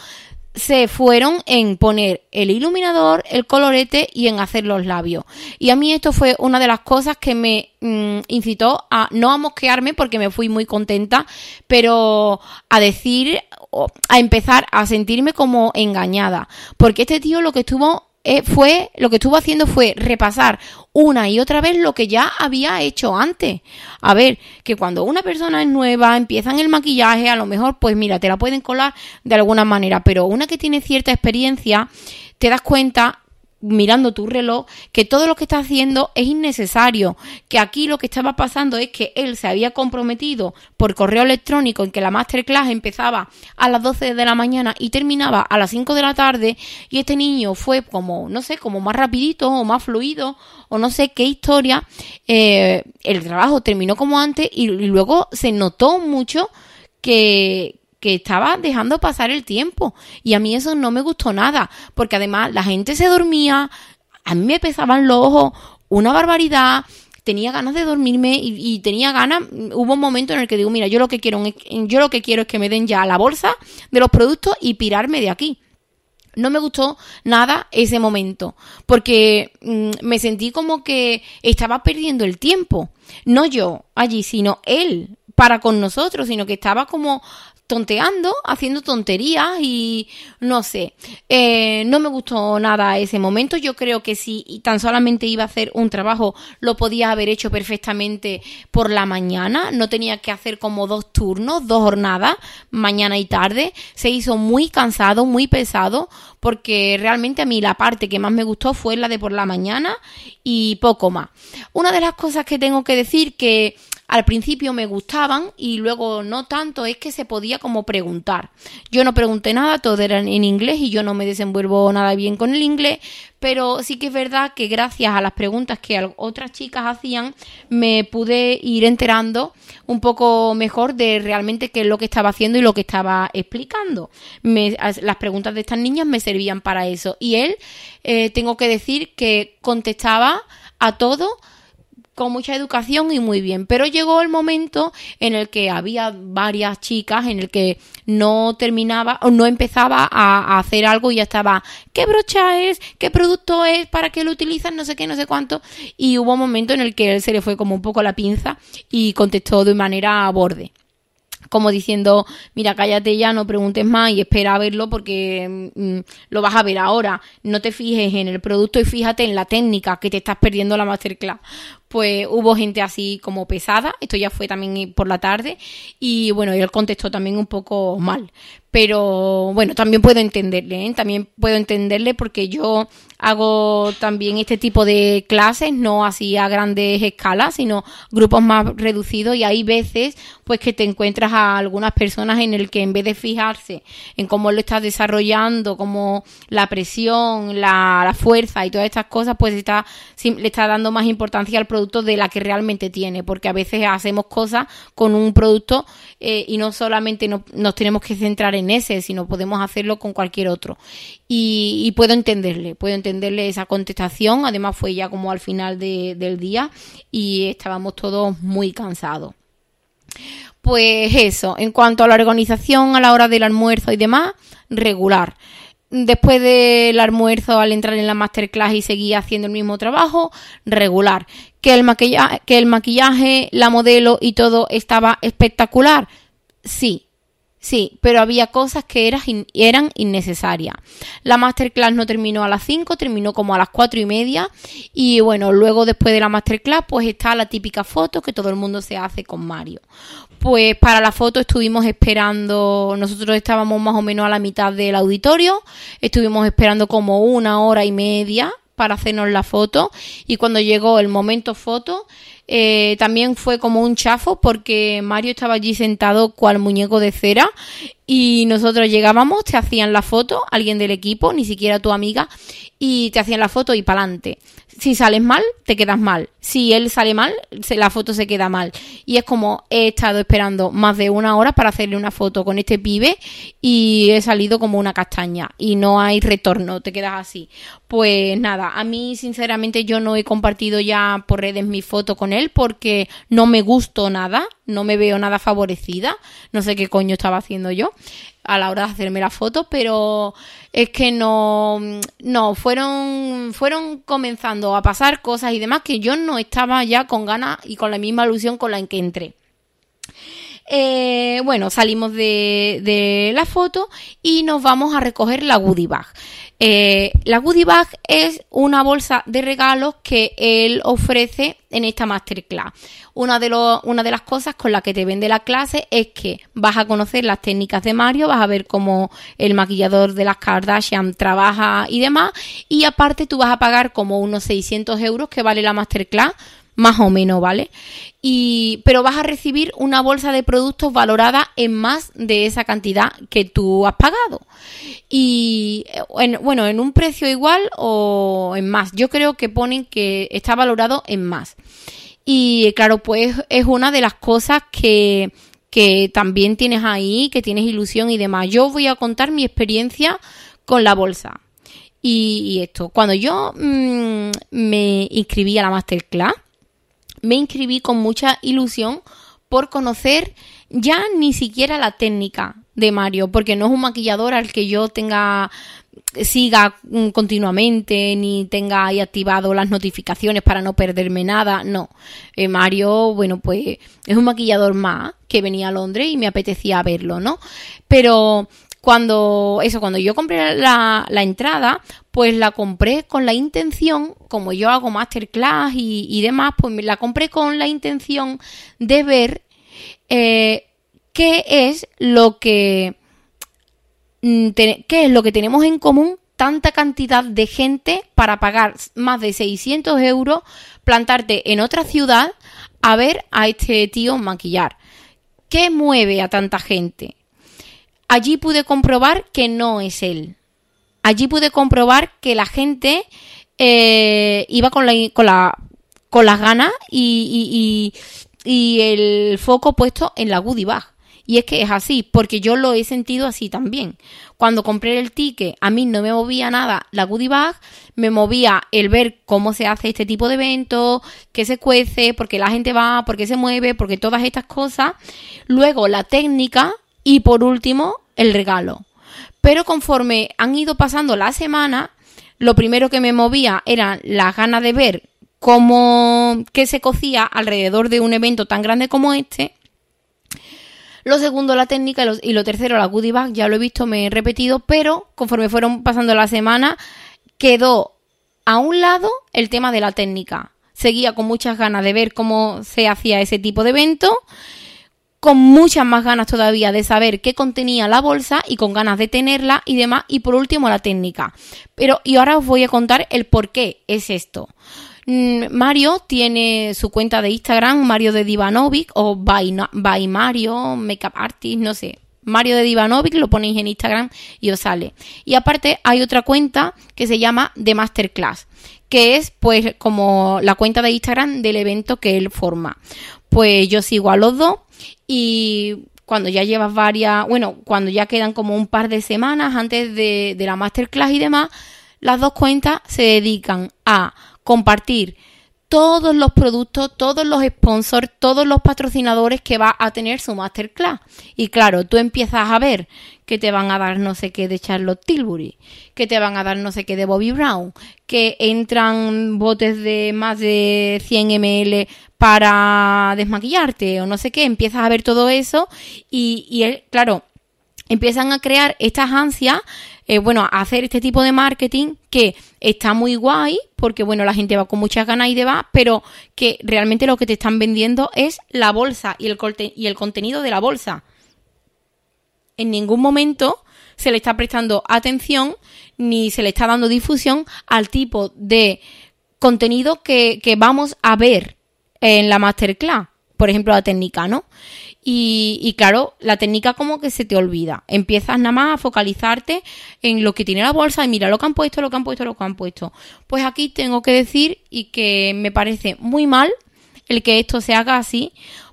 se fueron en poner el iluminador, el colorete y en hacer los labios. Y a mí esto fue una de las cosas que me mm, incitó a no a mosquearme porque me fui muy contenta, pero a decir, a empezar a sentirme como engañada. Porque este tío lo que estuvo eh, fue, lo que estuvo haciendo fue repasar una y otra vez lo que ya había hecho antes. A ver, que cuando una persona es nueva, empiezan el maquillaje, a lo mejor, pues mira, te la pueden colar de alguna manera, pero una que tiene cierta experiencia, te das cuenta mirando tu reloj que todo lo que está haciendo es innecesario, que aquí lo que estaba pasando es que él se había comprometido por correo electrónico en que la masterclass empezaba a las 12 de la mañana y terminaba a las 5 de la tarde y este niño fue como, no sé, como más rapidito o más fluido o no sé qué historia, eh, el trabajo terminó como antes y luego se notó mucho que, que estaba dejando pasar el tiempo. Y a mí eso no me gustó nada, porque además la gente se dormía, a mí me pesaban los ojos, una barbaridad, tenía ganas de dormirme y, tenía ganas, hubo un momento en el que digo, mira, yo lo que quiero, yo lo que quiero es que me den ya la bolsa de los productos y pirarme de aquí. No me gustó nada ese momento, porque mm, me sentí como que estaba perdiendo el tiempo. No yo allí, sino él para con nosotros, sino que estaba como tonteando, haciendo tonterías y no sé, eh, no me gustó nada ese momento. Yo creo que si tan solamente iba a hacer un trabajo, lo podía haber hecho perfectamente por la mañana. No tenía que hacer como dos turnos, dos jornadas, mañana y tarde. Se hizo muy cansado, muy pesado, porque realmente a mí la parte que más me gustó fue la de por la mañana y poco más. Una de las cosas que tengo que decir que al principio me gustaban y luego no tanto, es que se podía como preguntar. Yo no pregunté nada, todo era en inglés y yo no me desenvuelvo nada bien con el inglés, pero sí que es verdad que gracias a las preguntas que otras chicas hacían, me pude ir enterando un poco mejor de realmente qué es lo que estaba haciendo y lo que estaba explicando. las preguntas de estas niñas me servían para eso. Y él, eh, tengo que decir que contestaba a todo con mucha educación y muy bien. Pero llegó el momento en el que había varias chicas en el que no terminaba o no empezaba a, hacer algo y ya estaba, ¿qué brocha es? ¿Qué producto es? ¿Para qué lo utilizan? No sé qué, no sé cuánto. Y hubo un momento en el que él se le fue como un poco la pinza y contestó de manera borde como diciendo, mira, cállate ya, no preguntes más y espera a verlo porque mm, lo vas a ver ahora. No te fijes en el producto y fíjate en la técnica que te estás perdiendo la masterclass pues hubo gente así como pesada, esto ya fue también por la tarde, y bueno, él contestó también un poco mal. Pero bueno, también puedo entenderle, ¿eh? también puedo entenderle porque yo hago también este tipo de clases, no así a grandes escalas, sino grupos más reducidos y hay veces pues que te encuentras a algunas personas en el que en vez de fijarse en cómo lo estás desarrollando, como la presión, la, fuerza y todas estas cosas, pues está, le está dando más importancia al producto de la que realmente tiene, porque a veces hacemos cosas con un producto eh, y no solamente nos tenemos que centrar en ese, sino podemos hacerlo con cualquier otro. Y, puedo entenderle, puedo entenderle esa contestación, además fue ya como al final del día y estábamos todos muy cansados. Pues eso, en cuanto a la organización a la hora del almuerzo y demás, regular después del almuerzo al entrar en la masterclass y seguir haciendo el mismo trabajo, regular. Que el, maquillaje, que el maquillaje, la modelo y todo estaba espectacular. Sí, Sí, pero había cosas que eran, eran innecesarias. La masterclass no terminó a las 5, terminó como a las 4 y media. Y bueno, luego después de la masterclass, pues está la típica foto que todo el mundo se hace con Mario. Pues para la foto estuvimos esperando, nosotros estábamos más o menos a la mitad del auditorio, estuvimos esperando como una hora y media para hacernos la foto y cuando llegó el momento foto eh, también fue como un chafo porque Mario estaba allí sentado cual muñeco de cera y nosotros llegábamos, te hacían la foto, alguien del equipo, ni siquiera tu amiga, y te hacían la foto y para adelante. Si sales mal, te quedas mal. Si él sale mal, la foto se queda mal. Y es como he estado esperando más de una hora para hacerle una foto con este pibe y he salido como una castaña y no hay retorno, te quedas así. Pues nada, a mí sinceramente yo no he compartido ya por redes mi foto con él porque no me gustó nada, no me veo nada favorecida, no sé qué coño estaba haciendo yo a la hora de hacerme la foto, pero es que no, no, fueron, fueron comenzando a pasar cosas y demás que yo no estaba ya con ganas y con la misma ilusión con la que entré. Eh, bueno, salimos de, la foto y nos vamos a recoger la goodie bag. Eh, la goodie bag es una bolsa de regalos que él ofrece en esta masterclass. Una de, una de las cosas con las que te vende la clase es que vas a conocer las técnicas de Mario, vas a ver cómo el maquillador de las Kardashian trabaja y demás. Y aparte tú vas a pagar como unos 600 euros que vale la masterclass más o menos, ¿vale? Y, pero vas a recibir una bolsa de productos valorada en más de esa cantidad que tú has pagado. Y bueno, en un precio igual o en más. Yo creo que ponen que está valorado en más. Y claro, pues es una de las cosas que, que también tienes ahí, que tienes ilusión y demás. Yo voy a contar mi experiencia con la bolsa. Y, esto, cuando yo mm, me inscribí a la masterclass, me inscribí con mucha ilusión por conocer ya ni siquiera la técnica de Mario, porque no es un maquillador al que yo tenga siga continuamente ni tenga ahí activado las notificaciones para no perderme nada, no. Eh, Mario, bueno, pues es un maquillador más que venía a Londres y me apetecía verlo, ¿no? Pero cuando, eso, cuando yo compré la, entrada, pues la compré con la intención, como yo hago masterclass y, demás, pues la compré con la intención de ver eh, qué es lo que mm, qué es lo que tenemos en común tanta cantidad de gente para pagar más de 600 euros, plantarte en otra ciudad a ver a este tío maquillar. ¿Qué mueve a tanta gente? allí pude comprobar que no es él. Allí pude comprobar que la gente eh, iba con, la, las ganas y, el foco puesto en la goodie bag. Y es que es así, porque yo lo he sentido así también. Cuando compré el ticket, a mí no me movía nada la goodie bag, me movía el ver cómo se hace este tipo de evento, qué se cuece, por qué la gente va, por qué se mueve, porque todas estas cosas. Luego la técnica y por último el regalo. Pero conforme han ido pasando la semana, lo primero que me movía era las ganas de ver cómo que se cocía alrededor de un evento tan grande como este. Lo segundo, la técnica y lo, tercero, la goodie bag, ya lo he visto, me he repetido, pero conforme fueron pasando la semana, quedó a un lado el tema de la técnica. Seguía con muchas ganas de ver cómo se hacía ese tipo de evento con muchas más ganas todavía de saber qué contenía la bolsa y con ganas de tenerla y demás. Y por último, la técnica. Pero, y ahora os voy a contar el por qué es esto. Mm, Mario tiene su cuenta de Instagram, Mario de Divanovic o by, Mario, Makeup Artist, no sé. Mario de Divanovic, lo ponéis en Instagram y os sale. Y aparte hay otra cuenta que se llama The Masterclass, que es pues como la cuenta de Instagram del evento que él forma. Pues yo sigo a los dos y cuando ya llevas varias, bueno, cuando ya quedan como un par de semanas antes de, de la masterclass y demás, las dos cuentas se dedican a compartir todos los productos, todos los sponsors, todos los patrocinadores que va a tener su masterclass. Y claro, tú empiezas a ver que te van a dar no sé qué de Charlotte Tilbury, que te van a dar no sé qué de Bobby Brown, que entran botes de más de 100 ml para desmaquillarte o no sé qué, empiezas a ver todo eso y, y claro, empiezan a crear estas ansias eh, bueno, hacer este tipo de marketing que está muy guay, porque bueno, la gente va con muchas ganas y de va, pero que realmente lo que te están vendiendo es la bolsa y el, y el contenido de la bolsa. En ningún momento se le está prestando atención ni se le está dando difusión al tipo de contenido que, que vamos a ver en la masterclass. Por ejemplo, la técnica, ¿no? Y, claro, la técnica como que se te olvida. Empiezas nada más a focalizarte en lo que tiene la bolsa y mira lo que han puesto, lo que han puesto, lo que han puesto. Pues aquí tengo que decir y que me parece muy mal el que esto se haga así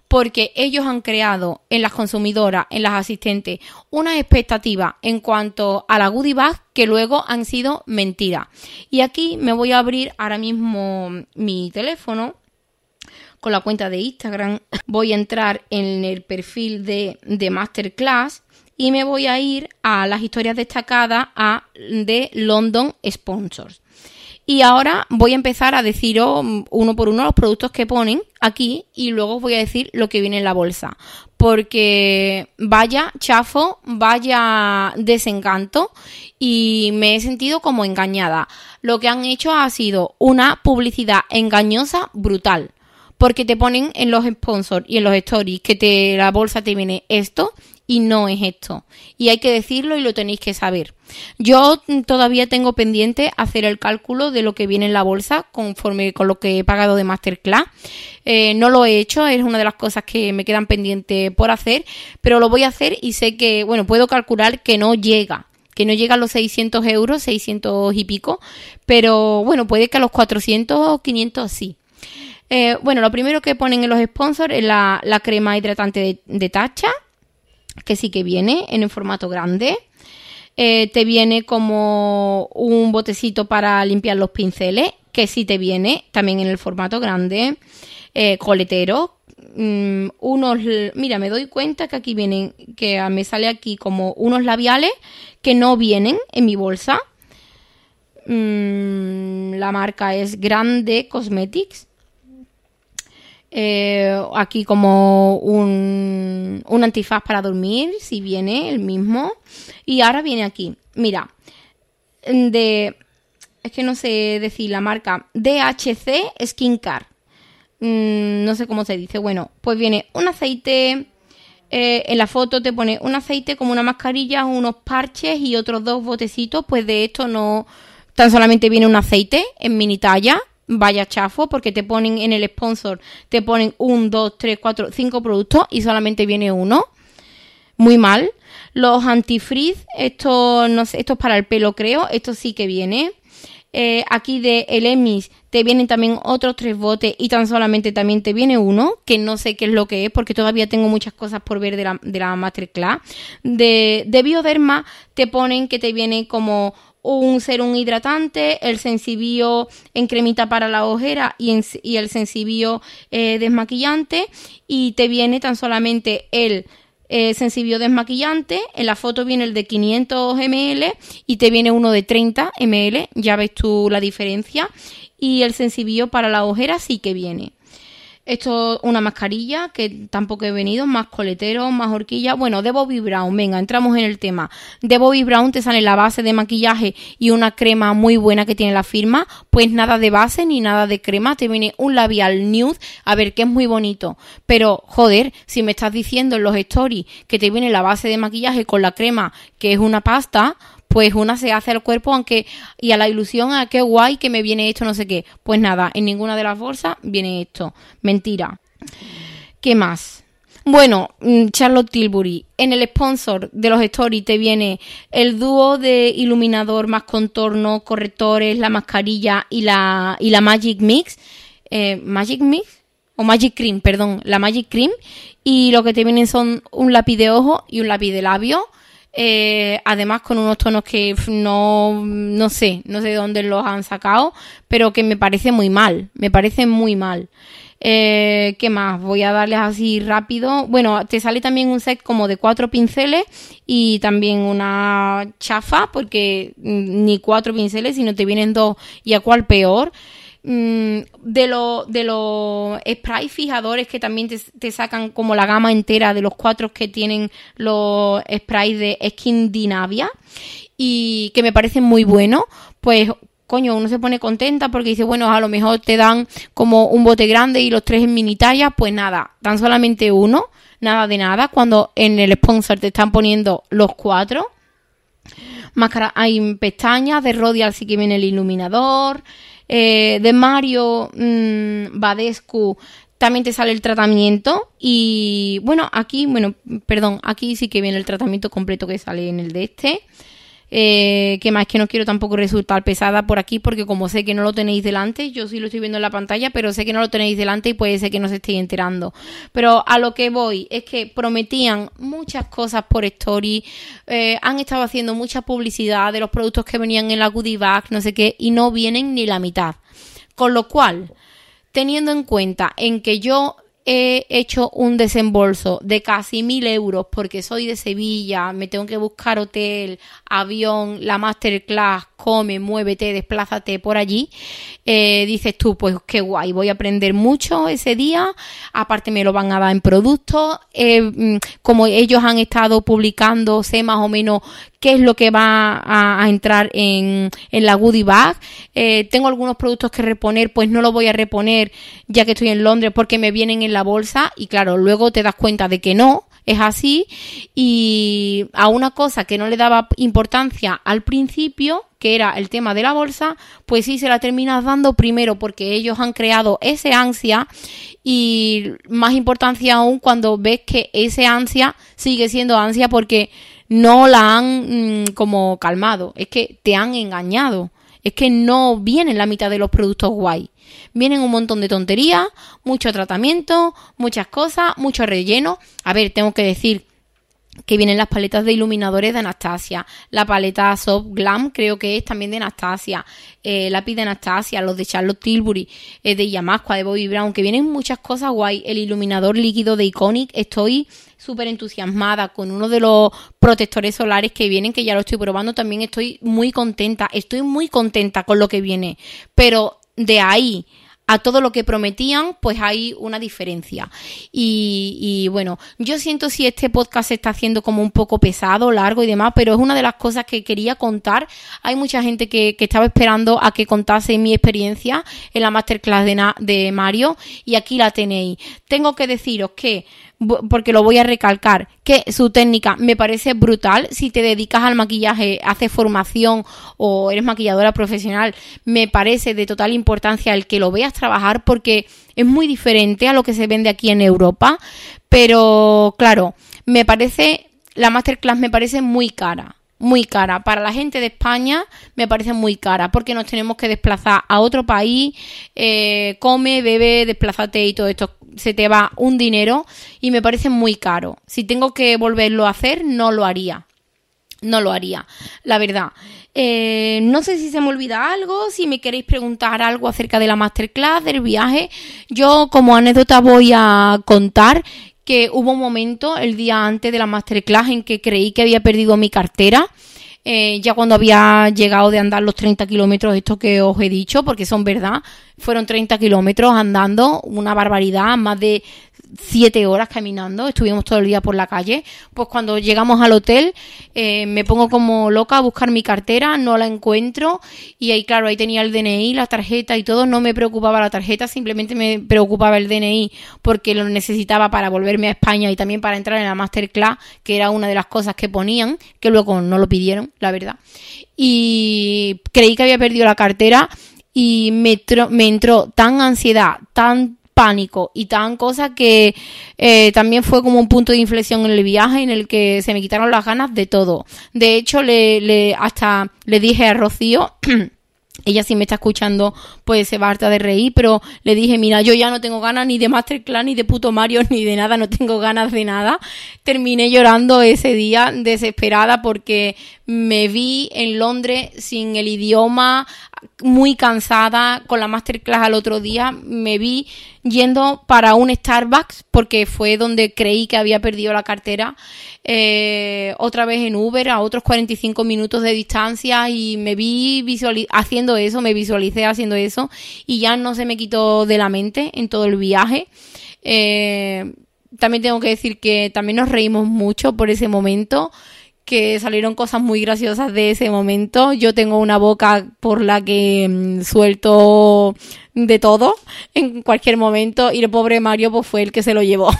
porque ellos han creado en las consumidoras, en las asistentes, una expectativa en cuanto a la goodie bag que luego han sido mentiras. Y aquí me voy a abrir ahora mismo mi teléfono con la cuenta de Instagram, voy a entrar en el perfil de, Masterclass y me voy a ir a las historias destacadas a, de London Sponsors. Y ahora voy a empezar a deciros uno por uno los productos que ponen aquí y luego voy a decir lo que viene en la bolsa. Porque vaya chafo, vaya desencanto y me he sentido como engañada. Lo que han hecho ha sido una publicidad engañosa brutal. Porque te ponen en los sponsors y en los stories que te, la bolsa te viene esto y no es esto. Y hay que decirlo y lo tenéis que saber. Yo todavía tengo pendiente hacer el cálculo de lo que viene en la bolsa conforme con lo que he pagado de Masterclass. Eh, no lo he hecho, es una de las cosas que me quedan pendientes por hacer, pero lo voy a hacer y sé que, bueno, puedo calcular que no llega que no llega a los 600 euros, 600 y pico, pero bueno, puede que a los 400 o 500 sí. Eh, bueno, lo primero que ponen en los sponsors es la, crema hidratante de tacha, que sí que viene en el formato grande. Eh, te viene como un botecito para limpiar los pinceles, que sí te viene también en el formato grande. Eh, coletero. Mm, unos, mira, me doy cuenta que aquí vienen, que me sale aquí como unos labiales que no vienen en mi bolsa. Mm, la marca es Grande Cosmetics. Eh, aquí como un, un, antifaz para dormir, si viene el mismo. Y ahora viene aquí, mira, de, es que no sé decir la marca, DHC Skincare. Mm, no sé cómo se dice. Bueno, pues viene un aceite, eh, en la foto te pone un aceite como una mascarilla, unos parches y otros dos botecitos. Pues de esto no, tan solamente viene un aceite en mini talla vaya chafo porque te ponen en el sponsor, te ponen un, dos, tres, cuatro, cinco productos y solamente viene uno. Muy mal. Los antifreeze, esto, no sé, esto es para el pelo creo, esto sí que viene. Eh, aquí de el Emis te vienen también otros tres botes y tan solamente también te viene uno, que no sé qué es lo que es porque todavía tengo muchas cosas por ver de la, de la masterclass. De, de Bioderma te ponen que te viene como un serum hidratante, el sensibio en cremita para la ojera y, el sensibio eh, desmaquillante y te viene tan solamente el eh, desmaquillante, en la foto viene el de 500 ml y te viene uno de 30 ml, ya ves tú la diferencia y el sensibio para la ojera sí que viene. Esto una mascarilla que tampoco he venido, más coletero, más horquilla. Bueno, de Bobby Brown, venga, entramos en el tema. De Bobby Brown te sale la base de maquillaje y una crema muy buena que tiene la firma. Pues nada de base ni nada de crema, te viene un labial nude, a ver que es muy bonito. Pero, joder, si me estás diciendo en los stories que te viene la base de maquillaje con la crema, que es una pasta, pues una se hace al cuerpo aunque y a la ilusión a qué guay que me viene esto no sé qué. Pues nada, en ninguna de las bolsas viene esto. Mentira. ¿Qué más? Bueno, mm, Charlotte Tilbury, en el sponsor de los stories te viene el dúo de iluminador más contorno, correctores, la mascarilla y la, y la Magic Mix. Eh, Magic Mix o Magic Cream, perdón, la Magic Cream. Y lo que te vienen son un lápiz de ojo y un lápiz de labio eh, además con unos tonos que no, no sé, no sé de dónde los han sacado, pero que me parece muy mal, me parece muy mal. Eh, ¿Qué más? Voy a darles así rápido. Bueno, te sale también un set como de cuatro pinceles y también una chafa, porque ni cuatro pinceles, sino te vienen dos y a cuál peor. Mm, de los de los spray fijadores que también te, sacan como la gama entera de los cuatro que tienen los sprays de Skindinavia y que me parecen muy buenos, pues coño, uno se pone contenta porque dice, bueno, a lo mejor te dan como un bote grande y los tres en mini talla, pues nada, tan solamente uno, nada de nada, cuando en el sponsor te están poniendo los cuatro. Máscara, hay pestañas, de Rodial sí que viene el iluminador, eh, de Mario mmm, Badescu también te sale el tratamiento y bueno, aquí, bueno, perdón, aquí sí que viene el tratamiento completo que sale en el de este. Eh, que más que no quiero tampoco resultar pesada por aquí porque como sé que no lo tenéis delante, yo sí lo estoy viendo en la pantalla, pero sé que no lo tenéis delante y puede ser que no se estéis enterando. Pero a lo que voy es que prometían muchas cosas por story, eh, han estado haciendo mucha publicidad de los productos que venían en la goodie bag, no sé qué, y no vienen ni la mitad. Con lo cual, teniendo en cuenta en que yo he hecho un desembolso de casi mil euros porque soy de Sevilla, me tengo que buscar hotel, avión, la masterclass, come, muévete, desplázate por allí, eh, dices tú, pues qué guay, voy a aprender mucho ese día, aparte me lo van a dar en productos, eh, mm, como ellos han estado publicando, sé más o menos qué es lo que va a, entrar en, en, la goodie bag. Eh, tengo algunos productos que reponer, pues no los voy a reponer ya que estoy en Londres porque me vienen en la bolsa y claro, luego te das cuenta de que no, es así. Y a una cosa que no le daba importancia al principio, que era el tema de la bolsa, pues sí se la terminas dando primero porque ellos han creado ese ansia y más importancia aún cuando ves que ese ansia sigue siendo ansia porque no la han mm, como calmado, es que te han engañado, es que no vienen la mitad de los productos guay. Vienen un montón de tonterías, mucho tratamiento, muchas cosas, mucho relleno. A ver, tengo que decir que vienen las paletas de iluminadores de Anastasia, la paleta Soft Glam creo que es también de Anastasia, eh, lápiz de Anastasia, los de Charlotte Tilbury, eh, de Yamasqua, de Bobby Brown, que vienen muchas cosas guay, el iluminador líquido de Iconic, estoy súper entusiasmada con uno de los protectores solares que vienen, que ya lo estoy probando, también estoy muy contenta, estoy muy contenta con lo que viene, pero de ahí a todo lo que prometían, pues hay una diferencia. Y, bueno, yo siento si este podcast se está haciendo como un poco pesado, largo y demás, pero es una de las cosas que quería contar. Hay mucha gente que, estaba esperando a que contase mi experiencia en la masterclass de, de Mario y aquí la tenéis. Tengo que deciros que porque lo voy a recalcar, que su técnica me parece brutal. Si te dedicas al maquillaje, haces formación o eres maquilladora profesional, me parece de total importancia el que lo veas trabajar porque es muy diferente a lo que se vende aquí en Europa. Pero claro, me parece, la masterclass me parece muy cara muy cara. Para la gente de España me parece muy cara porque nos tenemos que desplazar a otro país, eh, come, bebe, desplázate y todo esto se te va un dinero y me parece muy caro. Si tengo que volverlo a hacer, no lo haría. No lo haría, la verdad. Eh, no sé si se me olvida algo, si me queréis preguntar algo acerca de la masterclass, del viaje. Yo como anécdota voy a contar que hubo un momento el día antes de la masterclass en que creí que había perdido mi cartera. Eh, ya cuando había llegado de andar los 30 kilómetros, esto que os he dicho, porque son verdad, fueron 30 kilómetros andando, una barbaridad, más de siete horas caminando, estuvimos todo el día por la calle. Pues cuando llegamos al hotel eh, me pongo como loca a buscar mi cartera, no la encuentro y ahí claro, ahí tenía el DNI, la tarjeta y todo, no me preocupaba la tarjeta, simplemente me preocupaba el DNI porque lo necesitaba para volverme a España y también para entrar en la masterclass, que era una de las cosas que ponían, que luego no lo pidieron, la verdad. Y creí que había perdido la cartera y me, me entró tan ansiedad, tan pánico y tan cosa que eh, también fue como un punto de inflexión en el viaje en el que se me quitaron las ganas de todo. De hecho, le, le hasta le dije a Rocío ella si me está escuchando pues se va harta de reír, pero le dije, mira, yo ya no tengo ganas ni de Masterclass, ni de puto Mario, ni de nada, no tengo ganas de nada. Terminé llorando ese día desesperada porque me vi en Londres sin el idioma, muy cansada, con la Masterclass al otro día, me vi yendo para un Starbucks porque fue donde creí que había perdido la cartera eh, otra vez en Uber a otros 45 minutos de distancia y me vi haciendo eso, me visualicé haciendo eso y ya no se me quitó de la mente en todo el viaje. Eh, también tengo que decir que también nos reímos mucho por ese momento que salieron cosas muy graciosas de ese momento. Yo tengo una boca por la que mm, suelto de todo en cualquier momento y el pobre Mario pues fue el que se lo llevó.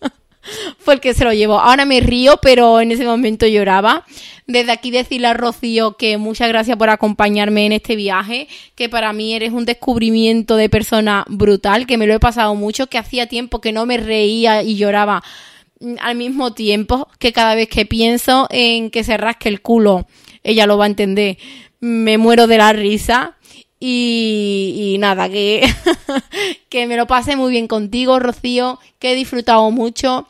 fue el que se lo llevó. Ahora me río, pero en ese momento lloraba. Desde aquí decirle a Rocío que muchas gracias por acompañarme en este viaje, que para mí eres un descubrimiento de persona brutal, que me lo he pasado mucho, que hacía tiempo que no me reía y lloraba al mismo tiempo que cada vez que pienso en que se rasque el culo, ella lo va a entender, me muero de la risa. Y, nada, que, que me lo pase muy bien contigo, Rocío, que he disfrutado mucho,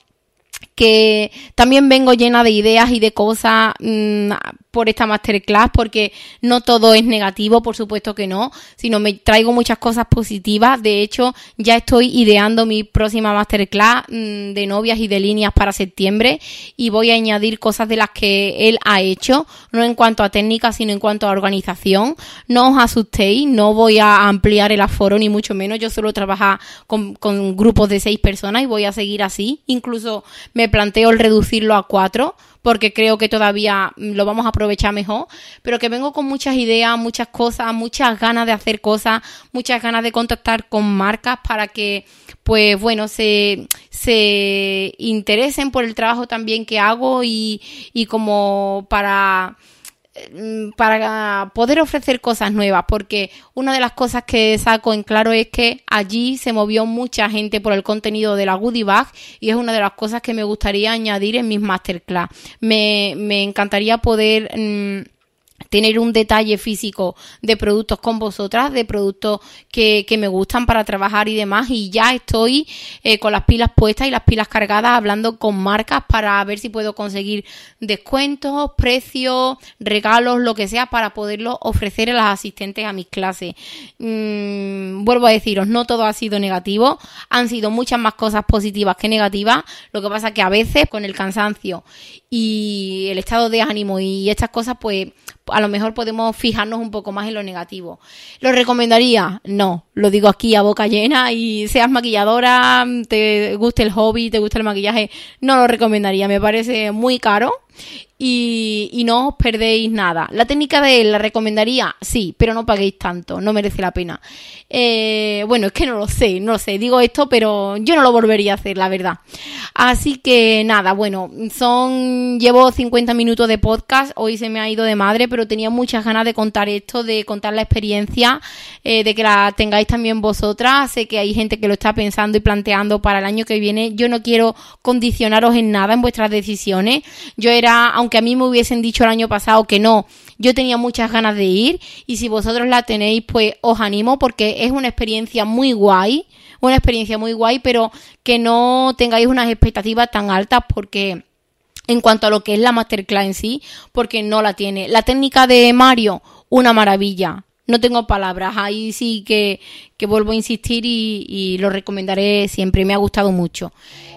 que también vengo llena de ideas y de cosas mm, por esta masterclass porque no todo es negativo, por supuesto que no, sino me traigo muchas cosas positivas. De hecho, ya estoy ideando mi próxima masterclass mm, de novias y de líneas para septiembre y voy a añadir cosas de las que él ha hecho, no en cuanto a técnica, sino en cuanto a organización. No os asustéis, no voy a ampliar el aforo ni mucho menos, yo solo trabajo con, con grupos de seis personas y voy a seguir así. Incluso me planteo el reducirlo a cuatro porque creo que todavía lo vamos a aprovechar mejor, pero que vengo con muchas ideas, muchas cosas, muchas ganas de hacer cosas, muchas ganas de contactar con marcas para que, pues bueno, se, se interesen por el trabajo también que hago y, y como para Mm, para poder ofrecer cosas nuevas, porque una de las cosas que saco en claro es que allí se movió mucha gente por el contenido de la Goodie Bag y es una de las cosas que me gustaría añadir en mis masterclass. Me, me encantaría poder... Mm, tener un detalle físico de productos con vosotras, de productos que, que me gustan para trabajar y demás. Y ya estoy eh, con las pilas puestas y las pilas cargadas hablando con marcas para ver si puedo conseguir descuentos, precios, regalos, lo que sea, para poderlo ofrecer a las asistentes a mis clases. Mm, vuelvo a deciros, no todo ha sido negativo, han sido muchas más cosas positivas que negativas. Lo que pasa que a veces con el cansancio y el estado de ánimo y estas cosas, pues a lo mejor podemos fijarnos un poco más en lo negativo. ¿Lo recomendaría? No, lo digo aquí a boca llena y seas maquilladora, te guste el hobby, te gusta el maquillaje, no lo recomendaría, me parece muy caro y, no os perdéis nada. La técnica de él la recomendaría, sí, pero no paguéis tanto, no merece la pena. Eh, bueno, es que no lo sé, no lo sé, digo esto, pero yo no lo volvería a hacer, la verdad. Así que nada, bueno, son, llevo 50 minutos de podcast, hoy se me ha ido de madre, pero tenía muchas ganas de contar esto, de contar la experiencia, eh, de que la tengáis también vosotras. Sé que hay gente que lo está pensando y planteando para el año que viene. Yo no quiero condicionaros en nada en vuestras decisiones. Yo era, aunque a mí me hubiesen dicho el año pasado que no, yo tenía muchas ganas de ir y si vosotros la tenéis, pues os animo porque es una experiencia muy guay, una experiencia muy guay, pero que no tengáis unas expectativas tan altas porque en cuanto a lo que es la masterclass en sí, porque no la tiene. La técnica de Mario, una maravilla. No tengo palabras, ahí sí que, que vuelvo a insistir y, lo recomendaré siempre, me ha gustado mucho.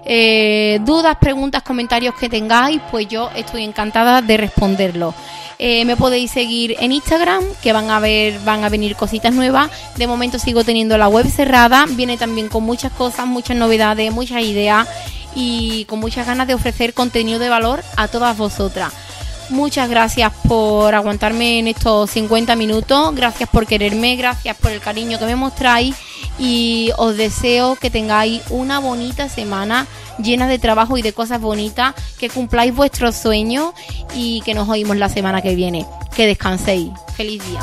Eh, dudas, preguntas, comentarios que tengáis, pues yo estoy encantada de responderlo. Eh, me podéis seguir en Instagram, que van a ver, van a venir cositas nuevas. De momento sigo teniendo la web cerrada, viene también con muchas cosas, muchas novedades, muchas ideas y con muchas ganas de ofrecer contenido de valor a todas vosotras. Muchas gracias por aguantarme en estos 50 minutos, gracias por quererme, gracias por el cariño que me mostráis y os deseo que tengáis una bonita semana llena de trabajo y de cosas bonitas, que cumpláis vuestros sueños y que nos oímos la semana que viene. Que descanséis. Feliz día.